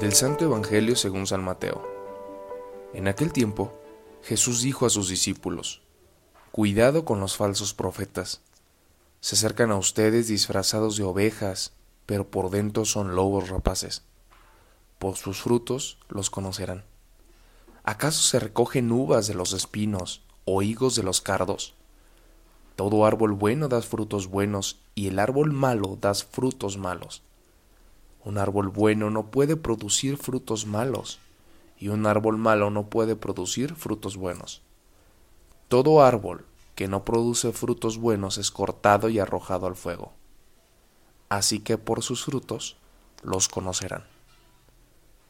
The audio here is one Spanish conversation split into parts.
Del Santo Evangelio según San Mateo. En aquel tiempo, Jesús dijo a sus discípulos, Cuidado con los falsos profetas. Se acercan a ustedes disfrazados de ovejas, pero por dentro son lobos rapaces. Por sus frutos los conocerán. ¿Acaso se recogen uvas de los espinos o higos de los cardos? Todo árbol bueno da frutos buenos, y el árbol malo da frutos malos. Un árbol bueno no puede producir frutos malos, y un árbol malo no puede producir frutos buenos. Todo árbol que no produce frutos buenos es cortado y arrojado al fuego. Así que por sus frutos los conocerán.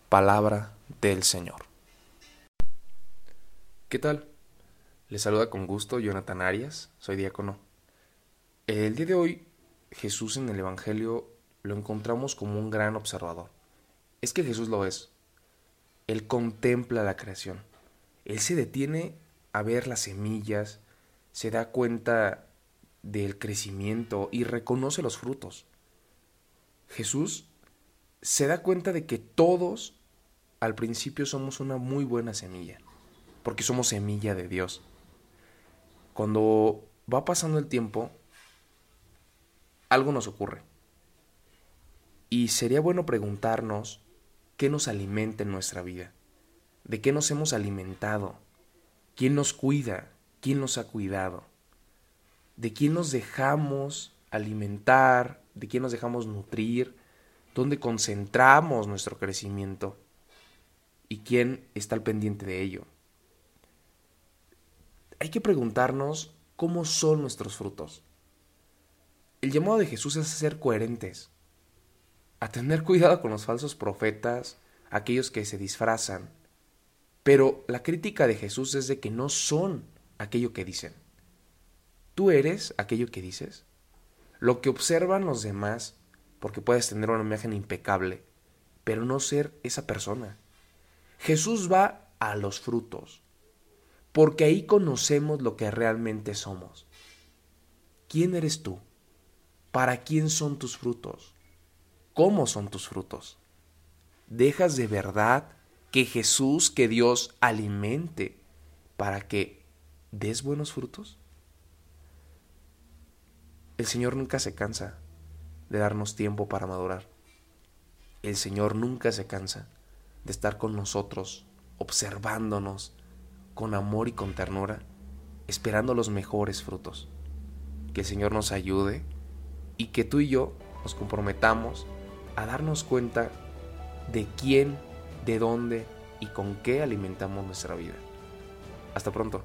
Palabra del Señor. ¿Qué tal? Les saluda con gusto Jonathan Arias, soy diácono. El día de hoy Jesús en el Evangelio lo encontramos como un gran observador. Es que Jesús lo es. Él contempla la creación. Él se detiene a ver las semillas, se da cuenta del crecimiento y reconoce los frutos. Jesús se da cuenta de que todos al principio somos una muy buena semilla, porque somos semilla de Dios. Cuando va pasando el tiempo, algo nos ocurre. Y sería bueno preguntarnos qué nos alimenta en nuestra vida, de qué nos hemos alimentado, quién nos cuida, quién nos ha cuidado, de quién nos dejamos alimentar, de quién nos dejamos nutrir, dónde concentramos nuestro crecimiento y quién está al pendiente de ello. Hay que preguntarnos cómo son nuestros frutos. El llamado de Jesús es ser coherentes, a tener cuidado con los falsos profetas, aquellos que se disfrazan. Pero la crítica de Jesús es de que no son aquello que dicen. ¿Tú eres aquello que dices? Lo que observan los demás, porque puedes tener una imagen impecable, pero no ser esa persona. Jesús va a los frutos, porque ahí conocemos lo que realmente somos. ¿Quién eres tú? ¿Para quién son tus frutos? Cómo son tus frutos. ¿Dejas de verdad que Jesús, que Dios alimente para que des buenos frutos? El Señor nunca se cansa de darnos tiempo para madurar. El Señor nunca se cansa de estar con nosotros, observándonos con amor y con ternura, esperando los mejores frutos. Que el Señor nos ayude y que tú y yo nos comprometamos a darnos cuenta de quién, de dónde y con qué alimentamos nuestra vida. Hasta pronto.